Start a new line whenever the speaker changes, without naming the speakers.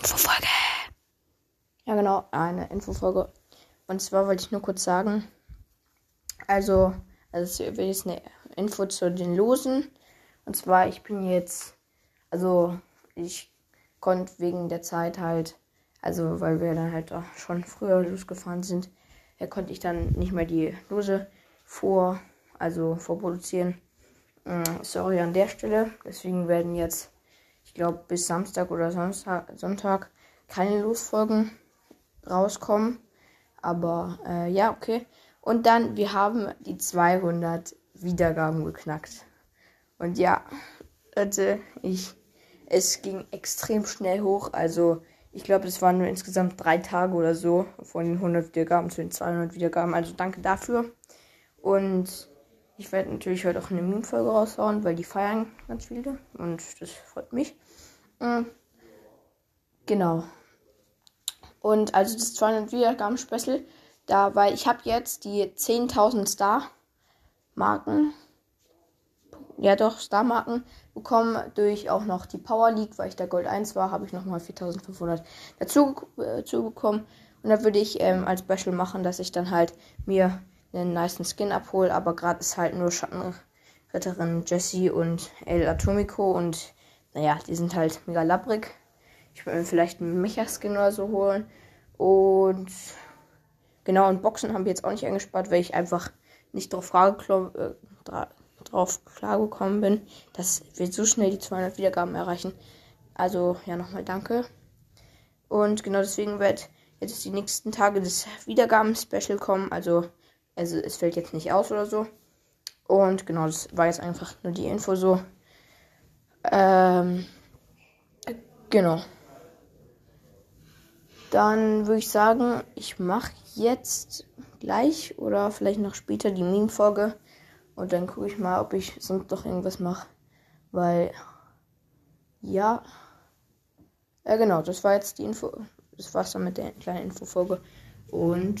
Infofolge. Ja, genau, eine Infofolge. Und zwar wollte ich nur kurz sagen, also, also es ist eine Info zu den Losen. Und zwar, ich bin jetzt, also ich konnte wegen der Zeit halt, also weil wir dann halt auch schon früher losgefahren sind, ja, konnte ich dann nicht mehr die Lose vor, also vorproduzieren. Äh, sorry an der Stelle. Deswegen werden jetzt, ich glaube, bis Samstag oder Sonntag, keine Losfolgen rauskommen. Aber äh, ja, okay. Und dann, wir haben die 200 Wiedergaben geknackt. Und ja, Leute, ich, es ging extrem schnell hoch. Also, ich glaube, es waren nur insgesamt drei Tage oder so von den 100 Wiedergaben zu den 200 Wiedergaben. Also, danke dafür. Und ich werde natürlich heute auch eine Meme-Folge raushauen, weil die feiern ganz viele. Und das freut mich. Mhm. Genau. Und also das 200 Wiedergaben-Special, da, weil ich habe jetzt die 10.000 Star-Marken, ja doch, Star-Marken bekommen durch auch noch die Power League, weil ich da Gold 1 war, habe ich nochmal 4.500 dazu, äh, dazu bekommen. Und da würde ich ähm, als Special machen, dass ich dann halt mir einen niceen Skin abhole, aber gerade ist halt nur Schattenritterin Jessie und El Atomico und naja, die sind halt mega labbrig. Ich würde mir vielleicht einen Mecha-Skin oder so holen. Und genau, und Boxen haben wir jetzt auch nicht eingespart, weil ich einfach nicht drauf, äh, drauf klargekommen bin, dass wir so schnell die 200 Wiedergaben erreichen. Also, ja, nochmal danke. Und genau deswegen wird jetzt die nächsten Tage das Wiedergaben-Special kommen. Also, also, es fällt jetzt nicht aus oder so. Und genau, das war jetzt einfach nur die Info so. Ähm, genau. Dann würde ich sagen, ich mache jetzt gleich oder vielleicht noch später die Meme-Folge. Und dann gucke ich mal, ob ich sonst noch irgendwas mache. Weil, ja. Ja, genau, das war jetzt die Info. Das war's dann mit der kleinen Infofolge. Und